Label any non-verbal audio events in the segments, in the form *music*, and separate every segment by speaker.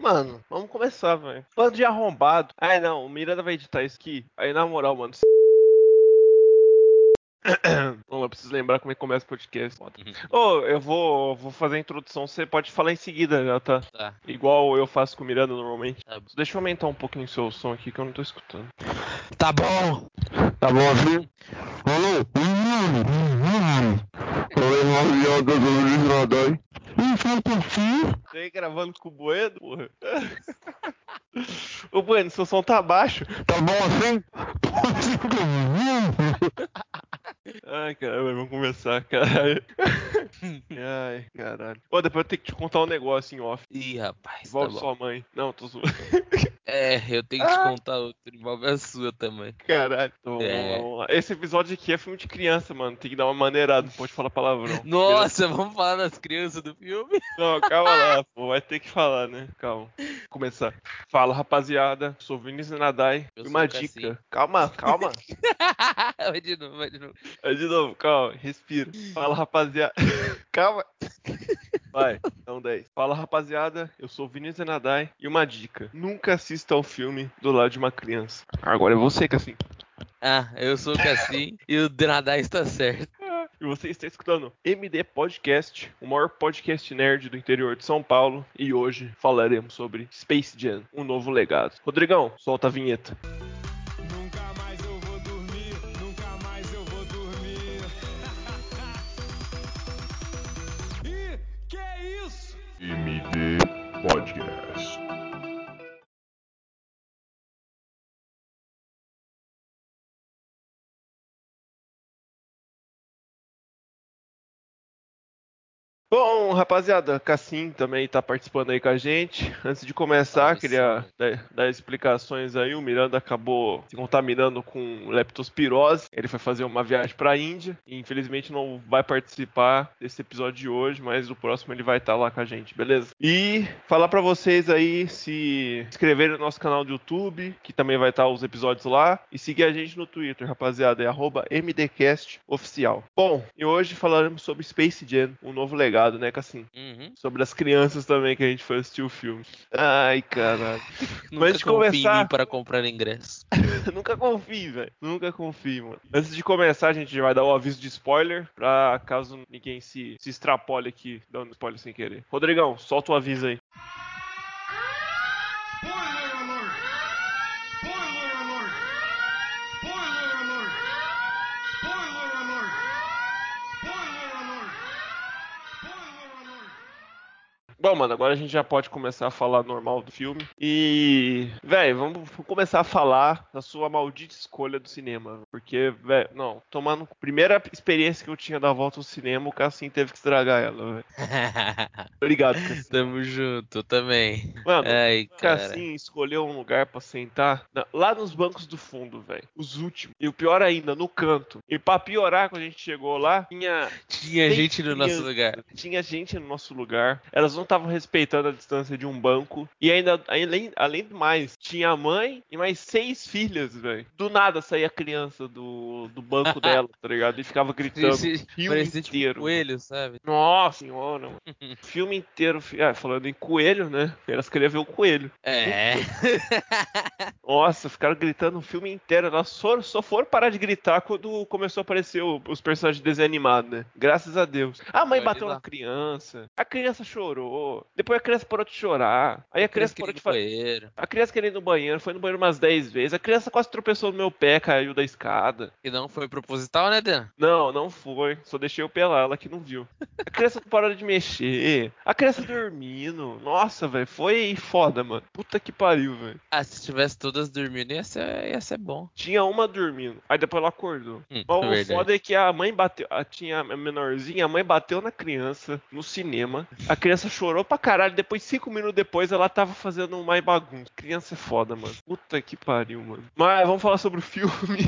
Speaker 1: Mano, vamos começar, velho. Bando de arrombado. Ai, não, o Miranda vai editar isso aqui. Aí, na moral, mano. Vamos, *coughs* eu preciso lembrar como é que começa o podcast. Ô, oh, eu vou, vou fazer a introdução, você pode falar em seguida, já tá?
Speaker 2: Tá.
Speaker 1: Igual eu faço com o Miranda normalmente.
Speaker 2: Tá.
Speaker 1: Deixa eu aumentar um pouquinho o seu som aqui que eu não tô escutando.
Speaker 2: Tá bom.
Speaker 1: Tá bom assim?
Speaker 3: Alô? Oi, Não falta assim?
Speaker 1: Vem gravando com o Bueno, porra. *laughs* Ô Bueno, seu som tá baixo.
Speaker 3: Tá bom assim?
Speaker 1: Ai, caralho, vamos começar, caralho. *laughs* Ai, caralho. Pô, depois eu tenho que te contar um negócio em off.
Speaker 2: Ih, rapaz.
Speaker 1: Envolve
Speaker 2: tá
Speaker 1: sua mãe. Não, tô zoando. *laughs*
Speaker 2: É, eu tenho que te contar outro. Envolve a sua também.
Speaker 1: Caralho. Então,
Speaker 2: É.
Speaker 1: vamos lá. Esse episódio aqui é filme de criança, mano. Tem que dar uma maneirada, não pode falar palavrão.
Speaker 2: Nossa, vamos falar das crianças do filme?
Speaker 1: Não, calma lá, *laughs* pô. Vai ter que falar, né? Calma. Vou começar. Fala, rapaziada. Sou Vinícius Nadai.
Speaker 2: Eu
Speaker 1: E uma dica.
Speaker 2: Cassim.
Speaker 1: Calma, calma.
Speaker 2: vai de novo, vai de novo.
Speaker 1: De novo, calma. Respira. Fala, rapaziada. *laughs* Calma. Vai, então 10. Fala, rapaziada. Eu sou o Vinícius Nadai. E uma dica. Nunca assista ao filme do lado de uma criança. Agora é você, Cassim.
Speaker 2: Ah, eu sou o Cassim e o Denadai está certo.
Speaker 1: E você está escutando MD Podcast, o maior podcast nerd do interior de São Paulo. E hoje falaremos sobre Space Jam, um novo legado. Rodrigão, solta a vinheta.
Speaker 3: MD Podcast.
Speaker 1: Bom, rapaziada, Cassim também tá participando aí com a gente. Antes de começar,
Speaker 2: Salve,
Speaker 1: queria dar, dar explicações aí. O Miranda acabou se contaminando com leptospirose. Ele foi fazer uma viagem pra Índia. E infelizmente não vai participar desse episódio de hoje, mas no próximo ele vai estar lá com a gente, beleza? E falar pra vocês aí se inscreverem no nosso canal do YouTube, que também vai estar os episódios lá. E seguir a gente no Twitter, rapaziada, é arroba MDCast oficial. Bom, e hoje falaremos sobre Space Jam, um novo legado, né, Cassim?
Speaker 2: Uhum.
Speaker 1: Sobre as crianças também que a gente foi assistir o filme. Ai, caralho. *laughs*
Speaker 2: Nunca
Speaker 1: Antes de
Speaker 2: confie em
Speaker 1: começar-
Speaker 2: mim para comprar ingresso. *laughs*
Speaker 1: Nunca confie, velho. Nunca confie, mano. Antes de começar, a gente vai dar o aviso de spoiler, pra caso ninguém se, se extrapole aqui, dando spoiler sem querer. Rodrigão, solta o aviso aí.
Speaker 4: Spoiler alert! Spoiler alert! Spoiler alert! Spoiler alert! Spoiler alert! Spoiler alert!
Speaker 1: Bom, mano, agora a gente já pode começar a falar normal do filme. E, velho, vamos começar a falar da sua maldita escolha do cinema. Porque, velho, não, tomando. Primeira experiência que eu tinha da volta ao cinema, o Cassim teve que estragar ela, velho. *laughs* Obrigado, Cassim.
Speaker 2: Tamo junto, também.
Speaker 1: Mano,
Speaker 2: Ai,
Speaker 1: O. Cassim escolheu um lugar pra sentar lá nos bancos do fundo, velho. Os últimos. E o pior ainda, no canto. E pra piorar, quando a gente chegou lá, tinha,
Speaker 2: Tinha gente no nosso
Speaker 1: criança.
Speaker 2: lugar.
Speaker 1: tinha gente no nosso lugar. Elas não estavam respeitando a distância de um banco. E ainda, além, além do mais, tinha a mãe e mais seis filhas, velho. Do nada saía a criança do, do banco *laughs* dela, tá ligado? E ficava gritando.
Speaker 2: Esse-
Speaker 1: filme
Speaker 2: tipo
Speaker 1: inteiro.
Speaker 2: coelho, sabe?
Speaker 1: Nossa senhora, mano. *laughs* filme inteiro. Ah, falando em coelho, né? Elas queriam ver o coelho.
Speaker 2: É. *laughs*
Speaker 1: Nossa, ficaram gritando o filme inteiro. Elas só, só foram parar de gritar quando começou a aparecer o- os personagens de desenho animado, né? Graças a Deus. A mãe
Speaker 2: Olha
Speaker 1: bateu na criança. A criança chorou. Depois a criança parou de chorar. Aí a criança parou de fazer. A criança querendo ir no banheiro, foi no banheiro umas 10 vezes. A criança quase tropeçou no meu pé, caiu da escada.
Speaker 2: E não foi proposital, né, Dan?
Speaker 1: Não, não foi. Só deixei eu pelar, ela que não viu. A criança parou de mexer. A criança dormindo. Nossa, velho, foi foda, mano. Puta que pariu, velho.
Speaker 2: Ah, se tivesse todas dormindo, ia ser, ia ser bom.
Speaker 1: Tinha uma dormindo. Aí depois ela acordou.
Speaker 2: Hum,
Speaker 1: Mas o
Speaker 2: verdade.
Speaker 1: foda é que a mãe bateu. A, tinha a menorzinha, a mãe bateu na criança no cinema. A criança chorou pra caralho. Depois, cinco minutos depois, ela tava fazendo mais bagunça. Criança é foda, mano. Puta que pariu, mano. Mas vamos falar sobre o filme.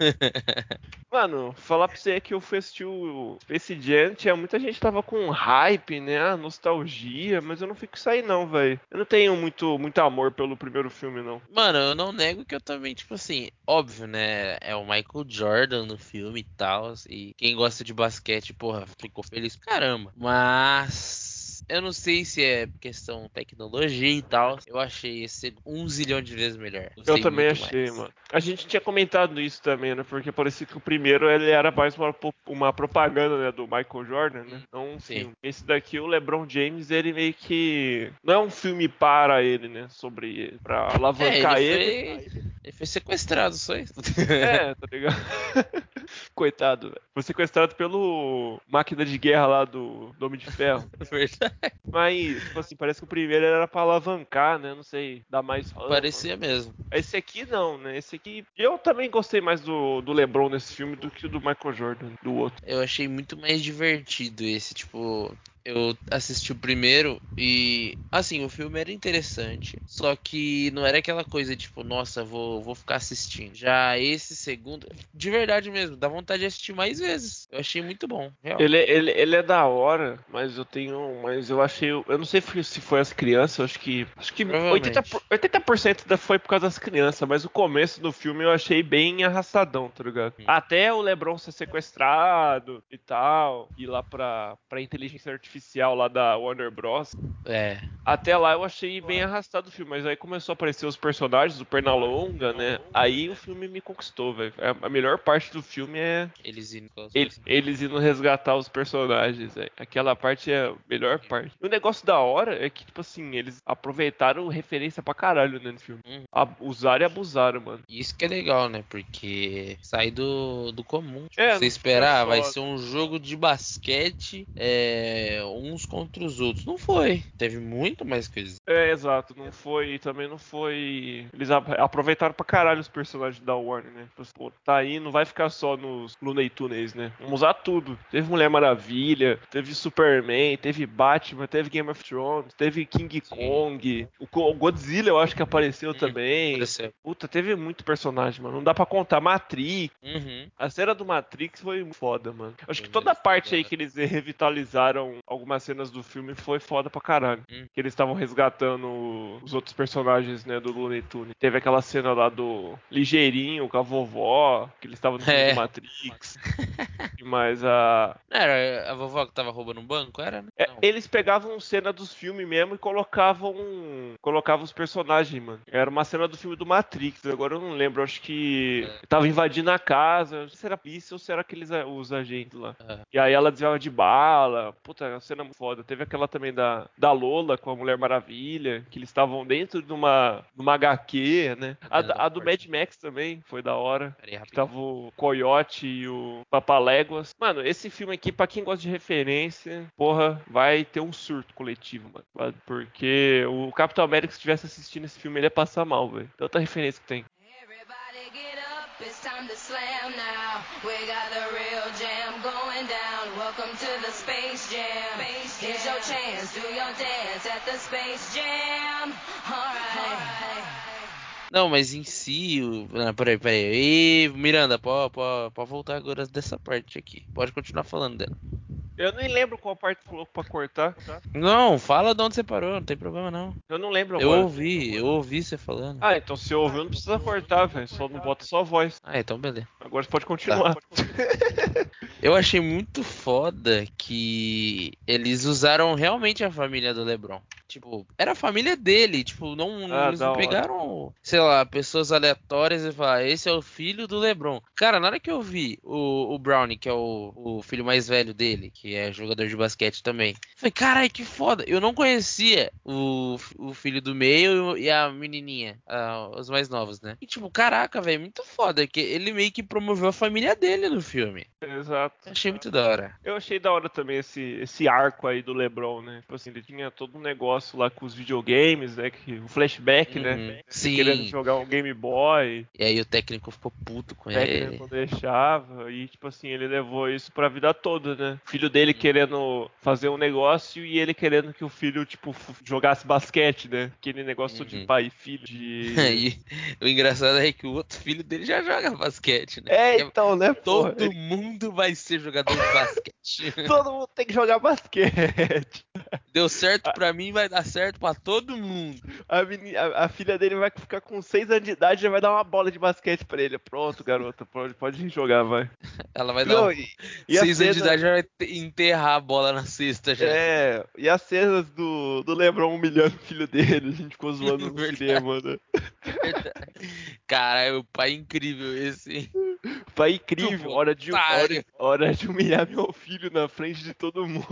Speaker 1: *laughs* Mano, falar pra você que eu fui assistir o Space Jam, tinha muita gente tava com hype, né? ah, Nostalgia, mas eu não fico isso aí não, velho. Eu não tenho muito, muito amor pelo primeiro filme, não.
Speaker 2: Mano, eu não nego que eu também, tipo assim, óbvio, né? É o Michael Jordan no filme e tal. E quem gosta de basquete, porra, ficou feliz caramba. Mas. Eu não sei se é questão tecnologia e tal. Eu achei esse um zilhão de vezes melhor. Gostei
Speaker 1: Eu também achei,
Speaker 2: mais.
Speaker 1: mano. A gente tinha comentado isso também, né? Porque parecia que o primeiro ele era mais uma, uma propaganda, né? Do Michael Jordan, né? Não um
Speaker 2: Sim.
Speaker 1: filme. Esse daqui, o LeBron James, ele meio que. Não é um filme para ele, né? Sobre ele. Pra
Speaker 2: É,
Speaker 1: alavancar
Speaker 2: ele,
Speaker 1: ele.
Speaker 2: foi, ele foi sequestrado, só isso.
Speaker 1: É, *laughs* tá ligado? *laughs* *laughs* Coitado, velho. Foi sequestrado pelo máquina de guerra lá do, do Homem de Ferro. *laughs*
Speaker 2: Verdade.
Speaker 1: Mas, tipo assim, parece que o primeiro era pra alavancar, né? Não sei, dar mais fama.
Speaker 2: Parecia mesmo.
Speaker 1: Esse aqui não, né? Esse aqui. Eu também gostei mais do, do LeBron nesse filme do que do Michael Jordan, do outro.
Speaker 2: Eu achei muito mais divertido esse, tipo. Eu assisti o primeiro e, assim, o filme era interessante, só que não era aquela coisa tipo, nossa, vou, vou ficar assistindo. Já esse segundo, de verdade mesmo, dá vontade de assistir mais vezes. Eu achei muito bom, real.
Speaker 1: Ele, ele, ele é da hora, mas eu tenho. Mas eu achei. Eu não sei se foi as crianças, eu acho que. Acho que
Speaker 2: Provavelmente.
Speaker 1: 80%, 80% da foi por causa das crianças, mas o começo do filme eu achei bem arrastadão, tá ligado?
Speaker 2: Hum.
Speaker 1: Até o Lebron ser sequestrado e tal, ir lá pra, pra inteligência artificial lá da Warner Bros.
Speaker 2: É,
Speaker 1: Até lá eu achei bem arrastado o filme, mas aí começou a aparecer os personagens do Pernalonga, né? Aí o filme me conquistou, velho. A- A melhor parte do filme é
Speaker 2: eles indo com as
Speaker 1: ele-
Speaker 2: coisas.
Speaker 1: eles indo resgatar os personagens, velho. Aquela parte é a melhor parte. E o negócio da hora é que, tipo assim, eles aproveitaram referência pra caralho né, no filme.
Speaker 2: Uhum.
Speaker 1: Usaram e abusaram, mano.
Speaker 2: Isso que é legal, né? Porque sai do, do comum. Tipo,
Speaker 1: É,
Speaker 2: você esperar,
Speaker 1: fica
Speaker 2: vai ser um jogo de basquete é, uns contra os outros. Não foi. Teve muito mais coisas.
Speaker 1: É, exato. Não foi. Também não foi. Eles aproveitaram pra caralho os personagens da Warner, né? Tipo, Pô, tá aí, não vai ficar só nos Looney Tunes, né? Vamos usar tudo. Teve Mulher Maravilha, teve Superman, teve Batman, teve Game of Thrones, teve King
Speaker 2: Sim.
Speaker 1: Kong, o Godzilla eu acho que apareceu
Speaker 2: Hum,
Speaker 1: também.
Speaker 2: Apareceu.
Speaker 1: Puta, teve muito personagem, mano. Não dá pra contar. Matrix.
Speaker 2: Uhum.
Speaker 1: A cena do Matrix foi foda, mano. Acho que toda a
Speaker 2: mesmo,
Speaker 1: parte aí que eles revitalizaram algumas cenas do filme foi foda pra caralho.
Speaker 2: Hum.
Speaker 1: Que eles estavam resgatando os outros personagens, né, do Looney Tunes. Teve aquela cena lá do Ligeirinho com a vovó, que eles estavam no filme
Speaker 2: É.
Speaker 1: do Matrix. mais a.
Speaker 2: Era a vovó que tava roubando um banco? Era, né?
Speaker 1: É, eles pegavam cena dos filmes mesmo e colocavam colocavam os personagens, mano. Era uma cena do filme do Matrix, agora eu não lembro, acho que
Speaker 2: É.
Speaker 1: tava invadindo a casa, não sei se era isso ou se era aqueles a- os agentes lá.
Speaker 2: É.
Speaker 1: E aí ela desviava de bala. Puta, a cena foda. Teve aquela também da, da Lola com a Mulher Maravilha, que eles estavam dentro de uma, de uma HQ, né? A, a do Mad Max também foi da hora. Que tava o Coyote e o Papaléguas. Mano, esse filme aqui, pra quem gosta de referência, porra, vai ter um surto coletivo, mano. Porque o Capitão América, se estivesse assistindo esse filme, ele ia passar mal, velho. Tanta referência que tem.
Speaker 5: Everybody get up, it's time to slam now. We got the real jam. Welcome to the Space Jam. Here's your chance, do your dance at the Space Jam. Alright.
Speaker 2: Não, mas em si. O... Não, peraí, peraí. E, Miranda, pode, pode, pode voltar agora dessa parte aqui. Pode continuar falando dela.
Speaker 1: Eu nem lembro qual parte falou pra cortar. tá?
Speaker 2: Não, fala de onde você parou, não tem problema não.
Speaker 1: Eu não lembro
Speaker 2: Eu
Speaker 1: agora.
Speaker 2: ouvi, eu ouvi você falando.
Speaker 1: Ah, então se ouviu, não precisa cortar, velho. Só não bota só a voz.
Speaker 2: Ah, então beleza.
Speaker 1: Agora você pode continuar. *laughs*
Speaker 2: Eu achei muito foda que eles usaram realmente a família do LeBron. Tipo, era a família dele, tipo, não,
Speaker 1: Ah,
Speaker 2: eles não
Speaker 1: hora.
Speaker 2: pegaram, sei lá, pessoas aleatórias e falaram, esse é o filho do LeBron. Cara, na hora que eu vi o, o Brownie, que é o, o filho mais velho dele, que é jogador de basquete também, falei, caralho, que foda. Eu não conhecia o, o filho do meio e a menininha, ah, os mais novos, né? E tipo, caraca, velho, muito foda, que ele meio que promoveu a família dele no filme.
Speaker 1: Exato.
Speaker 2: Achei muito da hora.
Speaker 1: Eu achei da hora também esse, esse arco aí do LeBron, né? Tipo assim, ele tinha todo um negócio lá com os videogames, né? Que, o flashback,
Speaker 2: Uhum.
Speaker 1: né?
Speaker 2: Sim.
Speaker 1: Querendo jogar um Game Boy,
Speaker 2: E aí o técnico ficou puto com
Speaker 1: o
Speaker 2: ele.
Speaker 1: técnico não deixava, e tipo assim, ele levou isso pra vida toda, né? O filho dele
Speaker 2: Uhum.
Speaker 1: querendo fazer um negócio e ele querendo que o filho, tipo, jogasse basquete, né? Aquele negócio de
Speaker 2: Uhum.
Speaker 1: pai e filho, de... *laughs*
Speaker 2: E o engraçado é que o outro filho dele já joga basquete, né?
Speaker 1: É, então, né? porra?
Speaker 2: Todo mundo vai ser jogador de basquete. *laughs*
Speaker 1: Todo mundo tem que jogar basquete.
Speaker 2: Deu certo pra mim, vai dar certo pra todo mundo.
Speaker 1: A, meni- a- a filha dele vai ficar com 6 anos de idade e já vai dar uma bola de basquete pra ele. Pronto, garoto, pode, pode jogar, vai.
Speaker 2: Ela vai dar um...
Speaker 1: e, e a
Speaker 2: Seis anos de
Speaker 1: cena-
Speaker 2: idade já vai te- enterrar a bola na cesta já.
Speaker 1: É, e as cenas do, do Lebron humilhando o filho dele, a gente ficou zoando no *laughs* cinema, né?
Speaker 2: Caralho, o pai é incrível esse. *laughs*
Speaker 1: Foi incrível, hora de, hora, hora de humilhar meu filho na frente de todo mundo.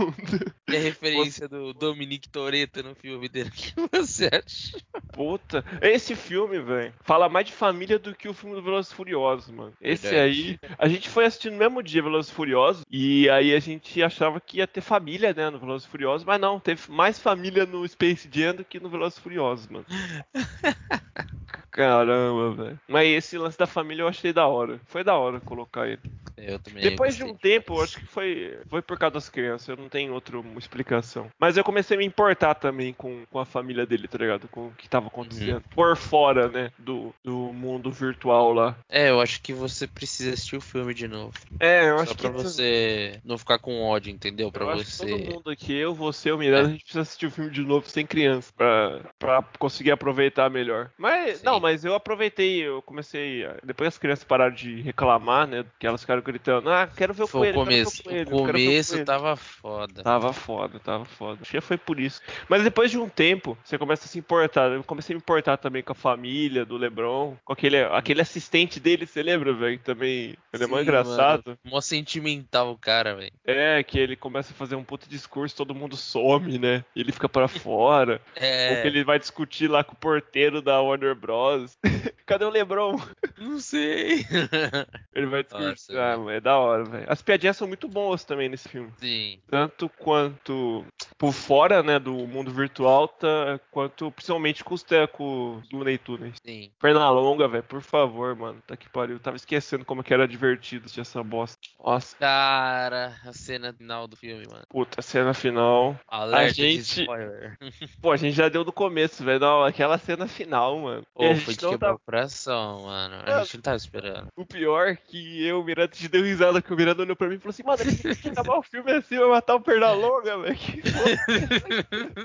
Speaker 2: E a referência do Dominique Toretto no filme dele. *laughs* Que você acha?
Speaker 1: Puta, esse filme, velho, fala mais de família do que o filme do Velozes Furiosos, mano. Esse
Speaker 2: Verdade.
Speaker 1: aí, a gente foi assistir no mesmo dia Velozes Furiosos, e aí a gente achava que ia ter família, né, no Velozes Furiosos, mas não, teve mais família no Space Jam do que no Velozes Furiosos, mano. *laughs* Caramba, velho. Mas esse lance da família eu achei da hora. Foi da hora colocar ele.
Speaker 2: Eu também
Speaker 1: Depois de
Speaker 2: gostei
Speaker 1: um tempo, eu acho que foi, foi por causa das crianças, eu não tenho outra explicação. Mas eu comecei a me importar também com, com a família dele, tá ligado? Com o que tava acontecendo.
Speaker 2: Uhum.
Speaker 1: Por fora, né, do, do mundo virtual lá.
Speaker 2: É, eu acho que você precisa assistir o filme de novo.
Speaker 1: É, eu
Speaker 2: Só
Speaker 1: acho
Speaker 2: pra
Speaker 1: que.
Speaker 2: você não ficar com ódio, entendeu? Pra
Speaker 1: eu
Speaker 2: você.
Speaker 1: todo mundo aqui, eu, você, o Miranda,
Speaker 2: É.
Speaker 1: a gente precisa assistir o filme de novo sem criança, pra, pra conseguir aproveitar melhor. Mas,
Speaker 2: Sim.
Speaker 1: não, mas eu aproveitei, eu comecei, a- depois as crianças pararam de reclamar, né, que elas ficaram gritando, ah, quero ver o
Speaker 2: Foi
Speaker 1: coelho,
Speaker 2: o
Speaker 1: quero ver
Speaker 2: começo.
Speaker 1: o coelho,
Speaker 2: O começo
Speaker 1: coelho."
Speaker 2: tava foda.
Speaker 1: Tava foda, tava foda. Acho que foi por isso. Mas depois de um tempo, você começa a se importar. Eu comecei a me importar também com a família do LeBron, com aquele, aquele assistente dele, você lembra, velho? Também ele é mó engraçado.
Speaker 2: mano. Mó sentimental o cara, velho.
Speaker 1: É, que ele começa a fazer um puto discurso, todo mundo some, né? E ele fica pra *laughs* fora. Ou
Speaker 2: É.
Speaker 1: que ele vai discutir lá com o porteiro da Warner Bros. *laughs* Cadê o LeBron?
Speaker 2: Não sei. *laughs*
Speaker 1: Ele vai discutir. *laughs*
Speaker 2: Nossa,
Speaker 1: ah, mano, é da hora, velho. As piadinhas são muito boas também nesse filme.
Speaker 2: Sim.
Speaker 1: tanto quanto por fora, né, do mundo virtual, tá, quanto principalmente com os tecos do Looney Tunes.
Speaker 2: Sim.
Speaker 1: Pernalonga, velho, por favor, mano, tá que pariu. Eu tava esquecendo como que era divertido assistir essa bosta. Nossa,
Speaker 2: Cara, a cena final do filme, mano.
Speaker 1: puta, cena final.
Speaker 2: Alerta de
Speaker 1: gente-
Speaker 2: spoiler. *laughs*
Speaker 1: Pô, a gente já deu no começo, velho, não, aquela cena final, mano. A gente
Speaker 2: foi de quebrar o coração, mano.
Speaker 1: É.
Speaker 2: A gente não tava esperando.
Speaker 1: O pior que eu, o Miranda, te deu risada, que o Miranda olhou pra mim e falou assim, mano, que acabar o filme assim, vai matar o Pernalonga, velho. *laughs*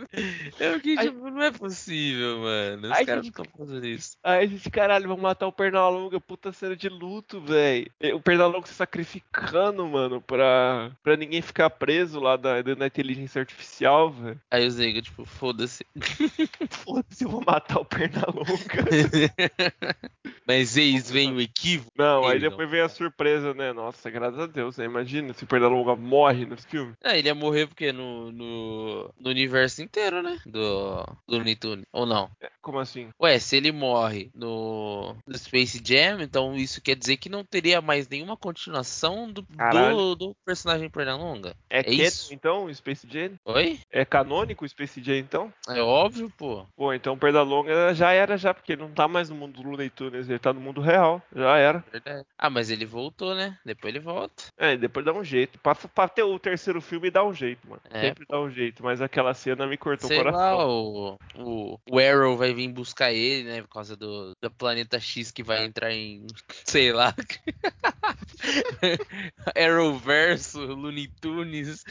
Speaker 2: Eu que,
Speaker 1: Ai-
Speaker 2: tipo, não é possível, mano. Os caras estão fazendo isso.
Speaker 1: Aí a gente, caralho, vamos matar o Pernalonga, puta cena de luto, velho. O Pernalonga se sacrificando, mano, pra, pra ninguém ficar preso lá da, da inteligência artificial, velho.
Speaker 2: Aí os negros, tipo, foda-se. *laughs*
Speaker 1: Foda-se, eu vou matar o Pernalonga. *laughs*
Speaker 2: Mas eis vem o equívoco.
Speaker 1: Não, aí depois vem a surpresa, né? Nossa, graças a Deus, né? Imagina se o Pernalonga morre nesse filme.
Speaker 2: É, ele ia morrer porque no, no, no universo inteiro, né? Do, do Looney Tunes. Ou não?
Speaker 1: Como assim?
Speaker 2: Ué, se ele morre no, no Space Jam, então isso quer dizer que não teria mais nenhuma continuação do, do, do personagem Pernalonga.
Speaker 1: É,
Speaker 2: É isso.
Speaker 1: então, o Space Jam?
Speaker 2: Oi?
Speaker 1: É canônico o Space Jam, então?
Speaker 2: É óbvio, pô.
Speaker 1: Pô, então o Pernalonga já era já, porque ele não tá mais no mundo do Looney Tunes, ele tá no mundo real. Já era.
Speaker 2: Verdade. Ah, mas ele voltou, né? Depois ele volta.
Speaker 1: É, depois dá um jeito. Pra, pra ter o terceiro filme dá um jeito, mano.
Speaker 2: É,
Speaker 1: Sempre dá um jeito, mas aquela cena me cortou
Speaker 2: Sei
Speaker 1: o coração.
Speaker 2: lá, o, o, o Arrow vai vir buscar ele, né? Por causa do, do planeta X que vai entrar em. *laughs* Sei lá. *laughs* Arrowverso, Looney Tunes.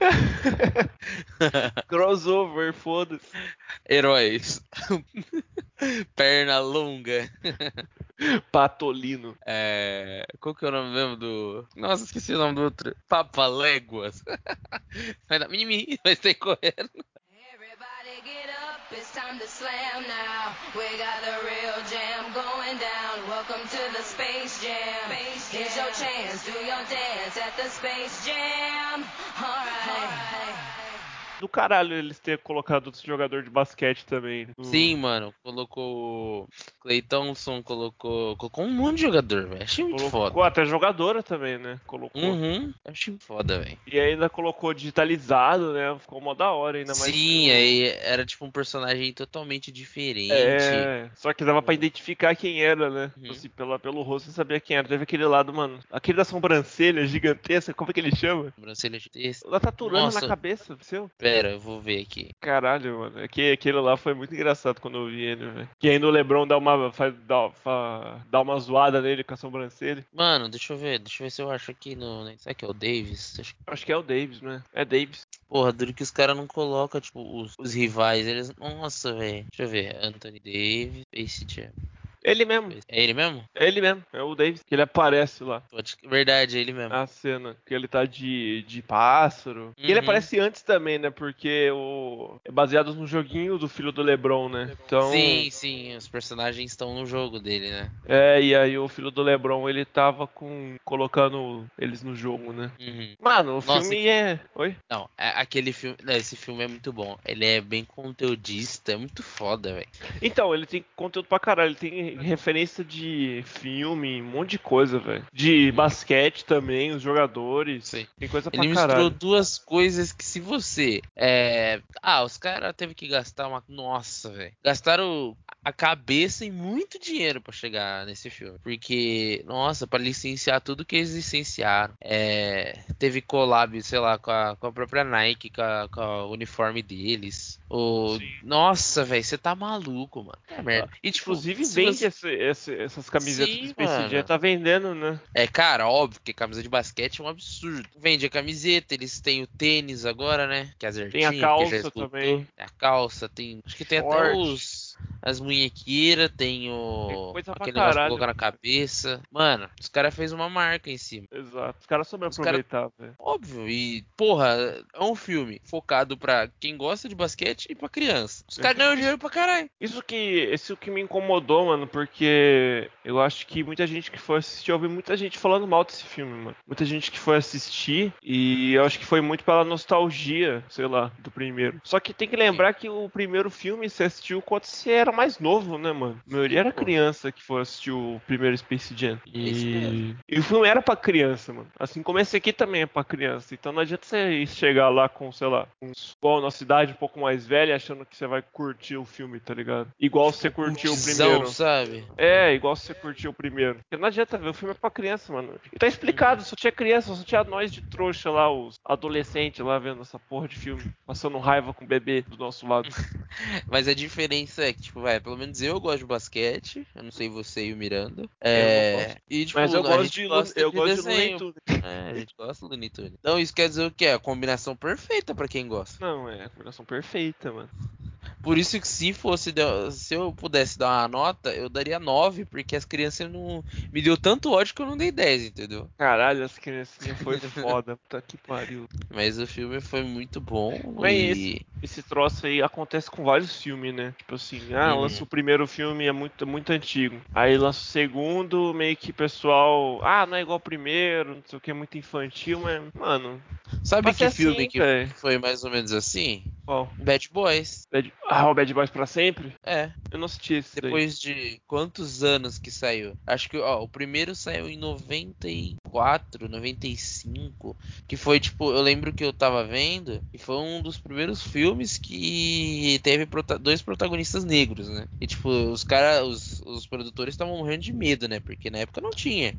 Speaker 2: *laughs*
Speaker 1: Crossover, foda-se.
Speaker 2: Heróis. Perna longa.
Speaker 1: Patolino.
Speaker 2: É. Qual que é o nome mesmo do. Nossa, esqueci o nome do outro. Papaléguas. *laughs* Vai dar mimimi, vai sair correndo.
Speaker 5: It's time to slam now. We got the real jam going down. Welcome to the Space Jam. Here's your chance, do your dance at the Space Jam.
Speaker 1: Do caralho eles terem colocado outro jogador de basquete também. No-
Speaker 2: Sim, mano. Colocou. o Clay Thompson, colocou. Colocou um monte de jogador, velho. Achei muito
Speaker 1: Colocou
Speaker 2: foda.
Speaker 1: até jogadora também, né? Colocou.
Speaker 2: Uhum. Achei foda, velho.
Speaker 1: E ainda colocou digitalizado, né? Ficou mó da hora ainda mais.
Speaker 2: Sim, aí era tipo um personagem totalmente diferente.
Speaker 1: É, só que dava pra identificar quem era, né?
Speaker 2: Uhum.
Speaker 1: Assim, pela, pelo rosto você sabia quem era. Teve aquele lado, mano. Aquele da sobrancelha gigantesca, como é que ele chama?
Speaker 2: Sobrancelha texto.
Speaker 1: Da taturana
Speaker 2: Nossa.
Speaker 1: na cabeça, seu.
Speaker 2: Pera, eu vou ver aqui.
Speaker 1: Caralho, mano. É que aquele lá foi muito engraçado quando eu vi ele, velho. Que ainda o Lebron dá uma, faz, dá, fa- dá uma zoada nele com a sobrancelha.
Speaker 2: Mano, deixa eu ver. Deixa eu ver se eu acho aqui no. Será que é o Davis? Acho que-
Speaker 1: Acho que é o Davis, né? É Davis.
Speaker 2: Porra, duro que os caras não colocam, tipo, os, os rivais. Eles. Nossa, velho. Deixa eu ver. Anthony Davis, Space Jam.
Speaker 1: Ele mesmo.
Speaker 2: É ele mesmo?
Speaker 1: É ele mesmo. É o Davis. Que ele aparece lá.
Speaker 2: Pode- Verdade, é ele mesmo.
Speaker 1: Na cena. Que ele tá de, de pássaro. E ele
Speaker 2: Uhum.
Speaker 1: aparece antes também, né? Porque o. É baseado no joguinho do filho do Lebron, né? Então.
Speaker 2: Sim, sim, os personagens estão no jogo dele, né?
Speaker 1: É, e aí o filho do Lebron, ele tava com. colocando eles no jogo, né?
Speaker 2: Uhum.
Speaker 1: Mano, o
Speaker 2: Nossa,
Speaker 1: filme
Speaker 2: que-
Speaker 1: é. Oi?
Speaker 2: Não, é- aquele filme. não, Esse filme é muito bom. Ele é bem conteudista, é muito foda, velho.
Speaker 1: Então, ele tem conteúdo pra caralho. Ele tem referência de filme, um monte de coisa, velho. De basquete também, os jogadores.
Speaker 2: Sim.
Speaker 1: Tem coisa pra
Speaker 2: Ele misturou
Speaker 1: caralho.
Speaker 2: duas coisas que se você. É... Ah, os caras teve que gastar uma. Nossa, velho. Gastaram a cabeça e muito dinheiro pra chegar nesse filme. Porque, nossa, pra licenciar tudo que eles licenciaram. É... Teve collab, sei lá, com a, com a própria Nike, com, a- com o uniforme deles. O...
Speaker 1: Sim.
Speaker 2: Nossa, velho, você tá maluco, mano. É merda. E, tipo,
Speaker 1: Inclusive
Speaker 2: se
Speaker 1: vende esse- esse- essas camisetas
Speaker 2: Sim,
Speaker 1: do Space. Jam, tá vendendo, né?
Speaker 2: É, cara, óbvio que camisa de basquete é um absurdo. Vende a camiseta, eles têm o tênis agora, né? Que é
Speaker 1: Tem a calça também.
Speaker 2: Tem a calça, tem. Acho que tem até
Speaker 1: Short.
Speaker 2: os. As munhequeiras, tem o.
Speaker 1: Tem coisa
Speaker 2: aquele negócio pra
Speaker 1: caralho.
Speaker 2: colocar na cabeça. Mano, os caras fez uma marca em cima.
Speaker 1: Exato. Os caras souberam
Speaker 2: cara-
Speaker 1: aproveitar, velho.
Speaker 2: Óbvio, e, porra, é um filme focado pra quem gosta de basquete e pra criança. Os caras ganham dinheiro pra caralho.
Speaker 1: Isso que, isso que me incomodou, mano, porque eu acho que muita gente que foi assistir, eu ouvi muita gente falando mal desse filme, mano. Muita gente que foi assistir e eu acho que foi muito pela nostalgia, sei lá, do primeiro. Só que tem que lembrar que o primeiro filme você assistiu quando você era mais novo, né, mano? A maioria era
Speaker 2: Pô.
Speaker 1: criança que foi assistir o primeiro Space Jam. E...
Speaker 2: mesmo.
Speaker 1: e o filme era pra criança, mano. Assim como esse aqui também é pra criança. Então não adianta você chegar lá com, sei lá, uns igual na cidade um pouco mais velha achando que você vai curtir o filme, tá ligado? Igual você curtiu o primeiro.
Speaker 2: sabe?
Speaker 1: É, igual você curtiu o primeiro. Porque não adianta ver, o filme é pra criança, mano. E tá explicado, só tinha criança, só tinha nós de trouxa lá, os adolescentes lá vendo essa porra de filme, passando raiva com o bebê do nosso lado. *laughs*
Speaker 2: Mas a diferença é que, tipo, vai, pelo menos eu gosto de basquete. Eu não sei você e o Miranda. É.
Speaker 1: gosto.
Speaker 2: E, tipo,
Speaker 1: Mas eu gosto de,
Speaker 2: gosta
Speaker 1: eu gosto de Looney. Tunes.
Speaker 2: É, a gente gosta do Looney Tunes. Então isso quer dizer o quê? A combinação perfeita pra quem gosta.
Speaker 1: Não, é a combinação perfeita, mano.
Speaker 2: Por isso que se fosse se eu pudesse dar uma nota, eu daria 9, porque as crianças não me deu tanto ódio que eu não dei 10, entendeu?
Speaker 1: Caralho, as criancinhas foi foda, *laughs* puta que pariu.
Speaker 2: Mas o filme foi muito bom
Speaker 1: Mas
Speaker 2: e
Speaker 1: Esse troço aí acontece com vários filmes, né? Tipo assim, ah,
Speaker 2: Uhum.
Speaker 1: lança o primeiro filme é muito, muito antigo. Aí lança o segundo, meio que pessoal, ah, não é igual o primeiro, não sei o que, é muito infantil, mas, mano,
Speaker 2: sabe que
Speaker 1: é
Speaker 2: filme
Speaker 1: assim,
Speaker 2: que
Speaker 1: véi.
Speaker 2: foi mais ou menos assim?
Speaker 1: Qual?
Speaker 2: Bad Boys.
Speaker 1: Bad... Ah, o Bad Boys pra sempre?
Speaker 2: É.
Speaker 1: Eu não assisti esse daí.
Speaker 2: Depois de quantos anos que saiu? Acho que, ó, o primeiro saiu em 94, 95, que foi tipo, eu lembro que eu tava vendo, e foi um dos primeiros filmes que teve prota- dois protagonistas negros, né? E tipo, os caras, os, os produtores estavam morrendo de medo, né? Porque na época não tinha.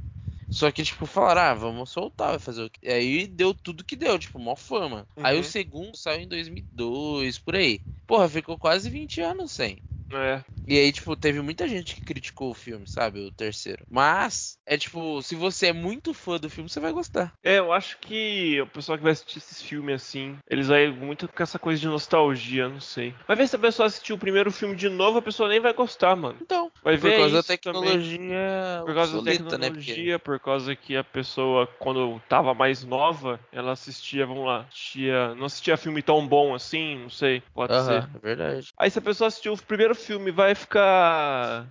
Speaker 2: Só que, tipo, falaram, ah, vamos soltar, vai fazer o quê? Aí deu tudo que deu, tipo, mó fama. Aí
Speaker 1: Uhum.
Speaker 2: o segundo saiu em 2002, por aí. Porra, ficou quase 20 anos sem.
Speaker 1: É.
Speaker 2: E aí, tipo, teve muita gente que criticou o filme, sabe? O terceiro. Mas, é tipo, se você é muito fã do filme, você vai gostar.
Speaker 1: É, eu acho que o pessoal que vai assistir esses filmes assim, eles vai muito com essa coisa de nostalgia, não sei. Vai ver se a pessoa assistir o primeiro filme de novo, a pessoa nem vai gostar, mano.
Speaker 2: Então,
Speaker 1: Vai
Speaker 2: por
Speaker 1: ver
Speaker 2: causa da
Speaker 1: isso também.
Speaker 2: tecnologia
Speaker 1: Por causa da
Speaker 2: obsoleta, né? Porque-
Speaker 1: tecnologia, por causa que a pessoa, quando tava mais nova, ela assistia, vamos lá, assistia, não assistia filme tão bom assim, não sei, pode ser.
Speaker 2: Aham, é verdade.
Speaker 1: Aí se a pessoa assistiu o primeiro filme, vai ficar.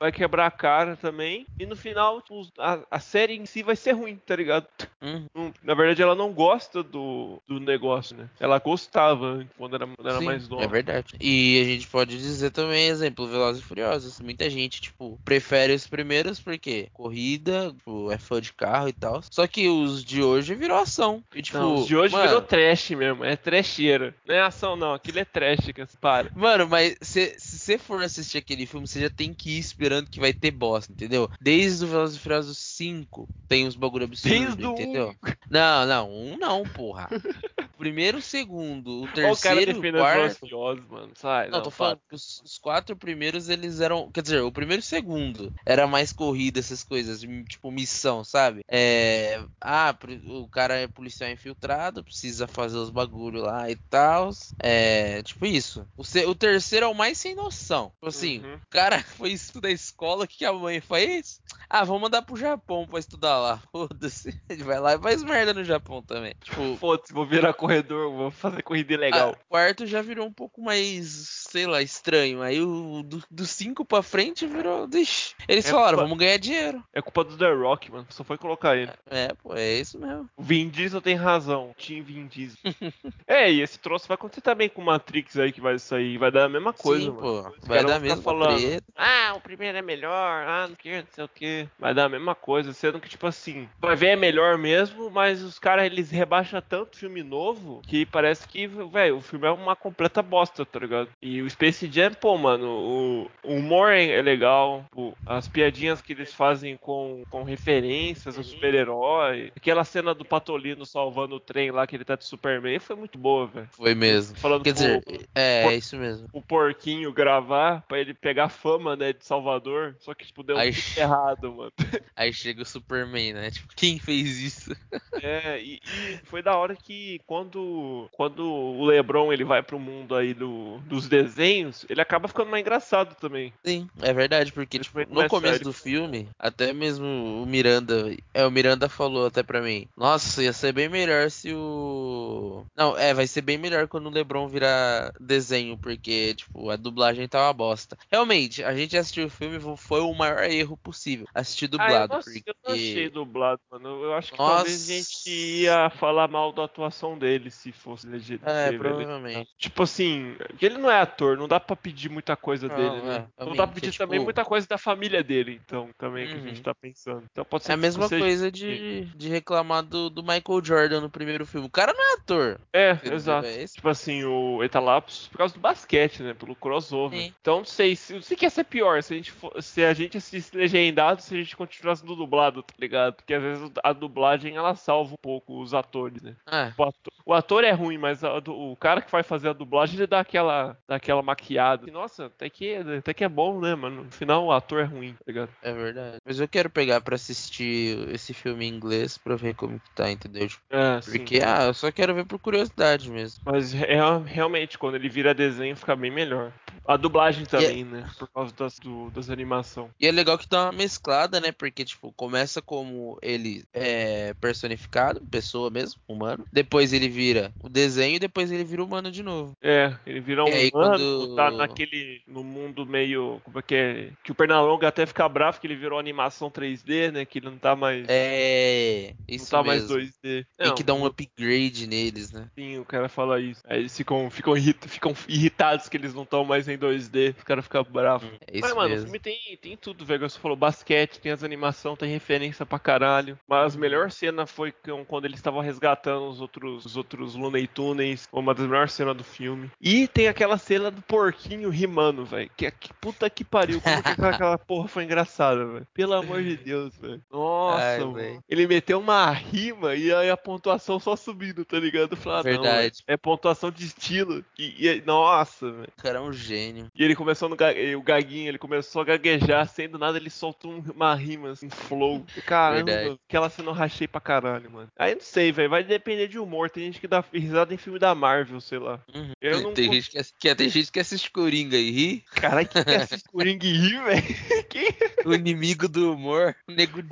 Speaker 1: Vai quebrar a cara também. E no final, tipo, a, a série em si vai ser ruim, tá ligado?
Speaker 2: Uhum.
Speaker 1: Na verdade, ela não gosta do, do negócio, né? Ela gostava quando era, quando era
Speaker 2: Sim,
Speaker 1: mais nova.
Speaker 2: É verdade. E a gente pode dizer também, exemplo, Velozes e Furiosos. Muita gente, tipo, prefere os primeiros porque corrida, tipo, é fã de carro e tal. Só que os de hoje virou ação. E, tipo,
Speaker 1: Não, os de hoje
Speaker 2: mano,
Speaker 1: virou trash mesmo, é trecheira. Não é ação, não, aquilo é trash, que para.
Speaker 2: Mano, mas se você for assistir aquele filme, você já tem que ir esperando que vai ter bosta, entendeu? Desde o Velozes e Furiosos 5 tem uns bagulho absurdo,
Speaker 1: Desde o um.
Speaker 2: entendeu? Não, não, um não, porra. *laughs* primeiro, o segundo, o
Speaker 1: o
Speaker 2: terceiro o
Speaker 1: os
Speaker 2: quarto.
Speaker 1: velociosos, mano. Sai,
Speaker 2: Não,
Speaker 1: não,
Speaker 2: tô falando que os, os quatro primeiros eles eram. Quer dizer, o primeiro e o segundo era mais corrida, essas coisas, tipo missão, sabe? É. Ah, o cara é policial infiltrado, precisa fazer os bagulho lá e tal. É. Tipo isso. O, o terceiro é o mais sem noção. Tipo assim,
Speaker 1: Uhum.
Speaker 2: o cara *laughs* foi isso da escola, o que que a mãe faz? Ah, vamos mandar pro Japão pra estudar lá. *laughs* Foda-se. Ele vai lá e faz merda no Japão também. Tipo, *laughs*
Speaker 1: Foda-se, vou virar corredor, vou fazer corrida ilegal.
Speaker 2: ah, o quarto já virou um pouco mais, sei lá, estranho. Aí o do, do cinco pra frente virou. Ixi. Eles
Speaker 1: É,
Speaker 2: falaram, vamos ganhar dinheiro.
Speaker 1: É culpa do The Rock, mano. Só foi colocar ele.
Speaker 2: É, pô, é isso mesmo.
Speaker 1: O Vin Diesel tem razão. Team Vin Diesel. *laughs* é, e esse troço vai acontecer também com o Matrix aí que vai sair. Vai dar a mesma coisa,
Speaker 2: Sim,
Speaker 1: mano.
Speaker 2: pô. Vai dar mesmo
Speaker 1: falando. Ah, o primeiro é melhor, ah, não quero, não sei o que. Vai dar a mesma coisa, sendo que, tipo assim, vai ver é melhor mesmo, mas os caras eles rebaixam tanto filme novo que parece que, velho, o filme é uma completa bosta, tá ligado? E o Space Jam, pô, mano, o, o humor é é legal, pô, as piadinhas que eles fazem com, com referências ao super-herói, aquela cena do Patolino salvando o trem lá que ele tá de Superman foi muito boa, velho.
Speaker 2: Foi mesmo.
Speaker 1: Falando
Speaker 2: Quer dizer,
Speaker 1: o-
Speaker 2: é,
Speaker 1: por-
Speaker 2: é isso mesmo.
Speaker 1: o porquinho gravar pra ele pegar fama, né, de Salvador. Só que, tipo, deu
Speaker 2: Aí-
Speaker 1: muito errado, mano. *laughs*
Speaker 2: Aí chega o Superman, né? Tipo, quem fez isso?
Speaker 1: É, e, e foi da hora que quando, quando o Lebron ele vai pro mundo aí do, dos desenhos, ele acaba ficando mais engraçado também.
Speaker 2: Sim, é verdade, porque tipo, no começo
Speaker 1: sério.
Speaker 2: do filme, até mesmo o Miranda, é, o Miranda falou até pra mim, nossa, ia ser bem melhor se o... Não, é, vai ser bem melhor quando o LeBron virar desenho, porque, tipo, a dublagem tá uma bosta. Realmente, a gente assistiu o filme, foi o maior erro possível, assistir
Speaker 1: Ah, eu
Speaker 2: dublado,
Speaker 1: não, eu não achei
Speaker 2: porque...
Speaker 1: dublado, mano. Eu acho que
Speaker 2: Nossa.
Speaker 1: talvez a gente ia falar mal da atuação dele se fosse legítimo.
Speaker 2: É, provavelmente.
Speaker 1: Tipo assim, ele não é ator, não dá pra pedir muita coisa
Speaker 2: Não,
Speaker 1: dele,
Speaker 2: é,
Speaker 1: né? não dá pra
Speaker 2: é
Speaker 1: pedir
Speaker 2: tipo-
Speaker 1: também muita coisa da família dele, então, também, que a gente
Speaker 2: Uhum.
Speaker 1: tá pensando. Então pode ser
Speaker 2: É a mesma
Speaker 1: seja-
Speaker 2: coisa de, de reclamar do, do Michael Jordan no primeiro filme. O cara não é ator.
Speaker 1: É, exato.
Speaker 2: É
Speaker 1: Tipo assim, o lá por causa do basquete, né? Pelo crossover.
Speaker 2: Sim.
Speaker 1: Então não sei se o que ia ser pior, se a gente for- se a gente assistisse legendado, se a gente continuasse no dublado, tá ligado? Porque às vezes a dublagem ela salva um pouco os atores, né?
Speaker 2: Ah,
Speaker 1: O ator, o ator é ruim, mas a o cara que vai fazer a dublagem ele dá aquela, dá aquela maquiada. E, nossa, até que, até que é bom, né, mano? No final o ator é ruim, tá ligado?
Speaker 2: É verdade. Mas eu quero pegar pra assistir esse filme em inglês pra ver como que tá, entendeu? Tipo,
Speaker 1: É, sim.
Speaker 2: Porque, ah, eu só quero ver por curiosidade mesmo.
Speaker 1: Mas é, realmente, quando ele vira desenho, fica bem melhor. A dublagem também, né? Por causa das, do, das animação.
Speaker 2: E é legal que dá uma mesclada, né? Porque, tipo, começa como ele é personificado, pessoa mesmo, humano. Depois ele vira o desenho e depois ele vira humano de novo.
Speaker 1: É, ele vira um
Speaker 2: E aí,
Speaker 1: humano,
Speaker 2: quando-
Speaker 1: tá naquele. no mundo meio. Como é que é? Que o Pernalonga até fica bravo que ele virou animação 3D, né? Que ele não tá mais.
Speaker 2: É.
Speaker 1: não
Speaker 2: Isso
Speaker 1: tá
Speaker 2: mesmo.
Speaker 1: mais 2D.
Speaker 2: Tem
Speaker 1: Não,
Speaker 2: que dar um upgrade neles, né?
Speaker 1: Sim, o cara fala isso. Aí eles ficam, ficam, irrit- ficam irritados que eles não estão mais em 2D. Os caras ficam bravos.
Speaker 2: É isso
Speaker 1: Mas, mano, o
Speaker 2: mesmo.
Speaker 1: Filme tem, tem tudo, velho. Você falou basquete, tem as animações, tem referência pra caralho. Mas a melhor cena foi quando eles estavam resgatando os outros, os outros Looney Tunes. Uma das melhores cenas do filme. E tem aquela cena do porquinho rimando, velho. Que, que puta que pariu. Como que *laughs* aquela, porra foi engraçada, velho. Pelo amor de Deus, velho. Nossa,
Speaker 2: velho.
Speaker 1: Ele meteu uma rima e aí a pontuação só subindo, tá ligado? Falei, ah, não,
Speaker 2: Verdade.
Speaker 1: velho. é pontuação de estilo. E, e- nossa, velho.
Speaker 2: O cara é um gênio.
Speaker 1: E ele começou no o gaguinho, ele começou a gaguejar, sem do nada ele soltou um- uma rima, assim, um flow. Caramba,
Speaker 2: Verdade.
Speaker 1: aquela cena eu rachei pra caralho, mano. Aí não sei, velho, vai depender de humor. Tem gente que dá risada em filme da Marvel, sei lá.
Speaker 2: Uhum.
Speaker 1: Eu não
Speaker 2: tem,
Speaker 1: cons-
Speaker 2: gente que, que, tem gente que assiste Coringa e ri.
Speaker 1: Caralho, que que assiste Coringa e ri, velho? *laughs*
Speaker 2: O inimigo do humor, o Nego Di.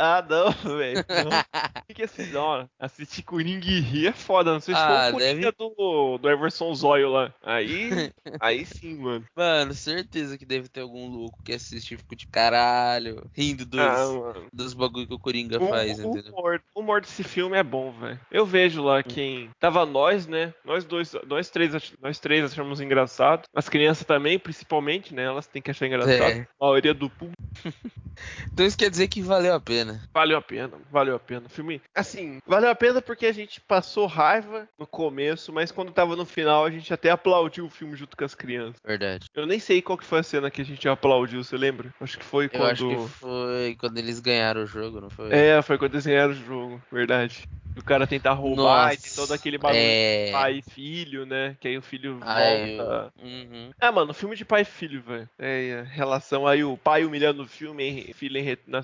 Speaker 1: Ah, não, *laughs* velho. não. *laughs* Que é assim? Não, assistir Coringa e rir é foda. Não sei se
Speaker 2: Ah,
Speaker 1: foi o Coringa do, do Everson Zóio lá. Aí, *laughs* aí sim, mano.
Speaker 2: Mano, certeza que deve ter algum louco que assiste e fica tipo, caralho, rindo dos,
Speaker 1: Ah,
Speaker 2: dos bagulho que o Coringa
Speaker 1: O,
Speaker 2: faz,
Speaker 1: o
Speaker 2: entendeu?
Speaker 1: humor, o humor desse filme é bom, velho. Eu vejo lá quem. Tava nós, né? Nós dois, nós três, nós três achamos engraçado. As crianças também, principalmente, né? Elas têm que achar engraçado.
Speaker 2: É.
Speaker 1: A maioria do público
Speaker 2: Então isso quer dizer que valeu a pena.
Speaker 1: Valeu a pena, valeu a pena. O filme, assim, valeu a pena porque a gente passou raiva no começo, mas quando tava no final a gente até aplaudiu o filme junto com as crianças.
Speaker 2: Verdade.
Speaker 1: Eu nem sei qual que foi a cena que a gente aplaudiu, você lembra? Acho que foi
Speaker 2: Eu
Speaker 1: quando.
Speaker 2: acho que foi quando eles ganharam o jogo, não foi?
Speaker 1: É, foi quando eles ganharam o jogo, verdade. O cara tentar roubar e tem
Speaker 2: Nossa,
Speaker 1: todo aquele bagulho
Speaker 2: é.
Speaker 1: de pai e filho, né? Que aí o filho volta.
Speaker 2: uhum.
Speaker 1: É, mano, filme de pai e filho, velho. É, relação aí, o pai humilhando o filme filho em rede, na-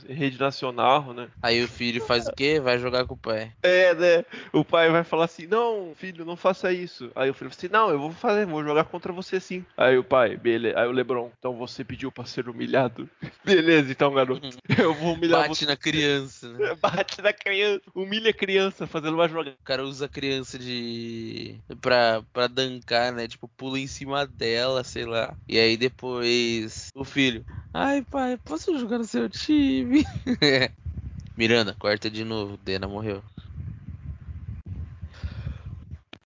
Speaker 1: nacional, né?
Speaker 2: Aí o filho faz o quê? Vai jogar com o pai.
Speaker 1: É, né? O pai vai falar assim: Não, filho, não faça isso. Aí o filho fala assim: Não, eu vou fazer, vou jogar contra você sim. Aí o pai, beleza. Aí o Lebron, então você pediu pra ser humilhado. *laughs* beleza, então, garoto. *laughs* Eu vou humilhar
Speaker 2: Bate
Speaker 1: você.
Speaker 2: na criança, né? *laughs*
Speaker 1: Bate na criança, humilha a criança, fazendo uma jogada.
Speaker 2: O cara usa a criança de. pra, pra dancar, né? Tipo, pula em cima dela, sei lá. E aí depois o filho. Ai, pai, posso jogar no seu time? Miranda, corta de novo. Dena morreu.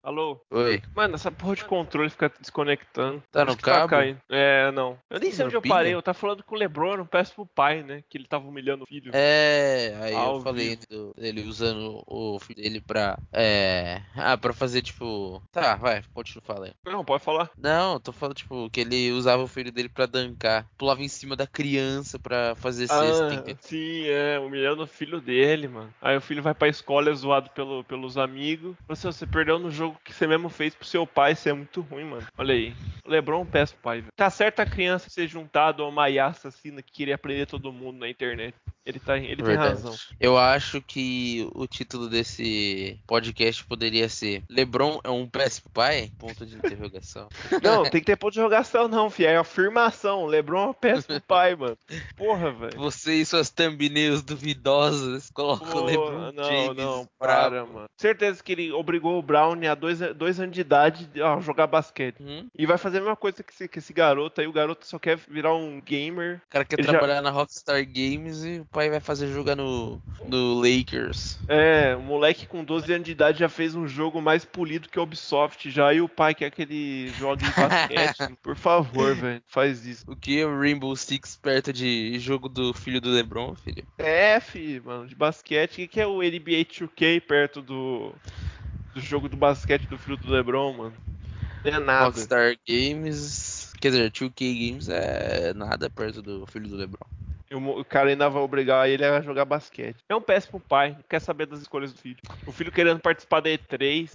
Speaker 1: Alô?
Speaker 2: Oi.
Speaker 1: Mano, essa porra de controle fica desconectando.
Speaker 2: Tá
Speaker 1: Acho
Speaker 2: no
Speaker 1: que
Speaker 2: cabo?
Speaker 1: caindo. é, não. Eu nem sei onde eu parei. Eu tava falando com o Lebron, eu não peço pro pai, né? Que ele tava humilhando o filho.
Speaker 2: É, aí
Speaker 1: Ao
Speaker 2: eu falei do- dele usando o filho dele pra. É. Ah, pra fazer tipo. Tá, vai, continua falando.
Speaker 1: Não, pode falar.
Speaker 2: Não, tô falando, tipo, que ele usava o filho dele pra dancar. Pulava em cima da criança pra fazer cesta,
Speaker 1: Ah, sim, é, humilhando o filho dele, mano. Aí o filho vai pra escola, é zoado pelo, pelos amigos. Fala assim, "Ó, você perdeu no jogo que você mesmo fez pro seu pai, você é muito ruim, mano. Olha aí. O Lebron peça pro pai, velho. Tá certo a criança ser juntado a uma assassina que queria prender todo mundo na internet. Ele, tá, ele tem razão.
Speaker 2: Eu acho que o título desse podcast poderia ser LeBron é um péssimo pai? Ponto de interrogação. *laughs*
Speaker 1: Não, tem que ter ponto de jogação, não, fi. É afirmação. Lebron é um péssimo pai, mano. Porra, velho.
Speaker 2: Você e suas thumbnails duvidosas colocam
Speaker 1: Pô,
Speaker 2: LeBron
Speaker 1: não,
Speaker 2: James
Speaker 1: não,
Speaker 2: bravo.
Speaker 1: para, mano. Certeza que ele obrigou o Brown a dois, dois anos de idade a jogar basquete.
Speaker 2: Hum?
Speaker 1: E vai fazer a mesma coisa que esse, que esse garoto aí. O garoto só quer virar um gamer.
Speaker 2: O cara quer
Speaker 1: Ele já-
Speaker 2: trabalhar na Rockstar Games e o pai vai fazer jogar no, no Lakers.
Speaker 1: É, um moleque com 12 anos de idade já fez um jogo mais polido que a Ubisoft já. E o pai quer que ele jogue basquete. *laughs* Por favor, velho, faz isso.
Speaker 2: O que é o Rainbow Six perto de jogo do filho do LeBron, filho?
Speaker 1: É, fi, mano, de basquete. O que, que é o NBA 2K perto do, do jogo do basquete do filho do LeBron, mano? Não é nada.
Speaker 2: Rockstar Games. Quer dizer, 2K Games é nada perto do filho do LeBron.
Speaker 1: E o cara ainda vai obrigar ele a jogar basquete. É um péssimo pai, não quer saber das escolhas do filho. O filho querendo participar da E3.